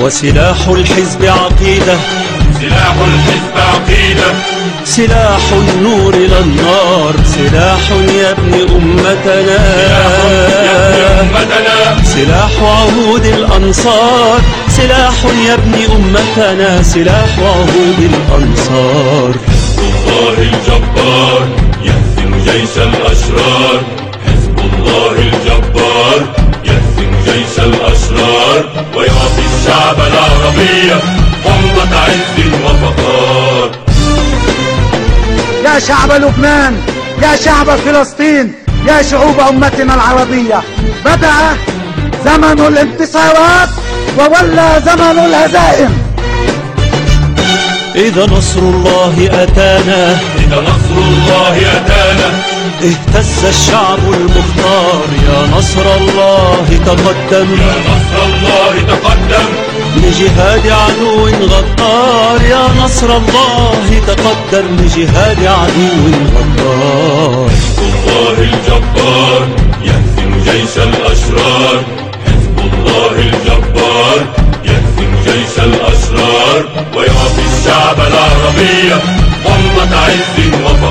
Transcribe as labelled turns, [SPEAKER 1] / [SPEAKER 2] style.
[SPEAKER 1] وسلاح الحزب عقيدة.
[SPEAKER 2] سلاح الحزب عقيدة.
[SPEAKER 1] سلاح النور إلى النار. سلاح يبني أمتنا. سلاح عهود الأنصار. سلاح يبني أمتنا. سلاح عهود الأنصار.
[SPEAKER 2] الله الجبار يهزم جيش الأشرار. حزب الله الجبار يهزم جيش الأشرار. ويعطي الشعب العربية قمة عز وفخار.
[SPEAKER 3] يا شعب لبنان يا شعب فلسطين يا شعوب أمتنا العربية. بدأ زمن الانتصارات وولى زمن الهزائم.
[SPEAKER 1] إذا نصر الله أتانا.
[SPEAKER 2] إذا نصر الله أتانا.
[SPEAKER 1] اهتز الشعب المختار. يا نصر الله تقدم.
[SPEAKER 2] يا نصر الله تقدم
[SPEAKER 1] لجهاد عدو غدار يا نصر الله تقدم لجهاد عدو غدار.
[SPEAKER 2] الله الجبار يهزم جيش الأشرار. حزب الله الجبار يهزم جيش الأشرار. ويعطي الشعب العربية قمة عز وفخار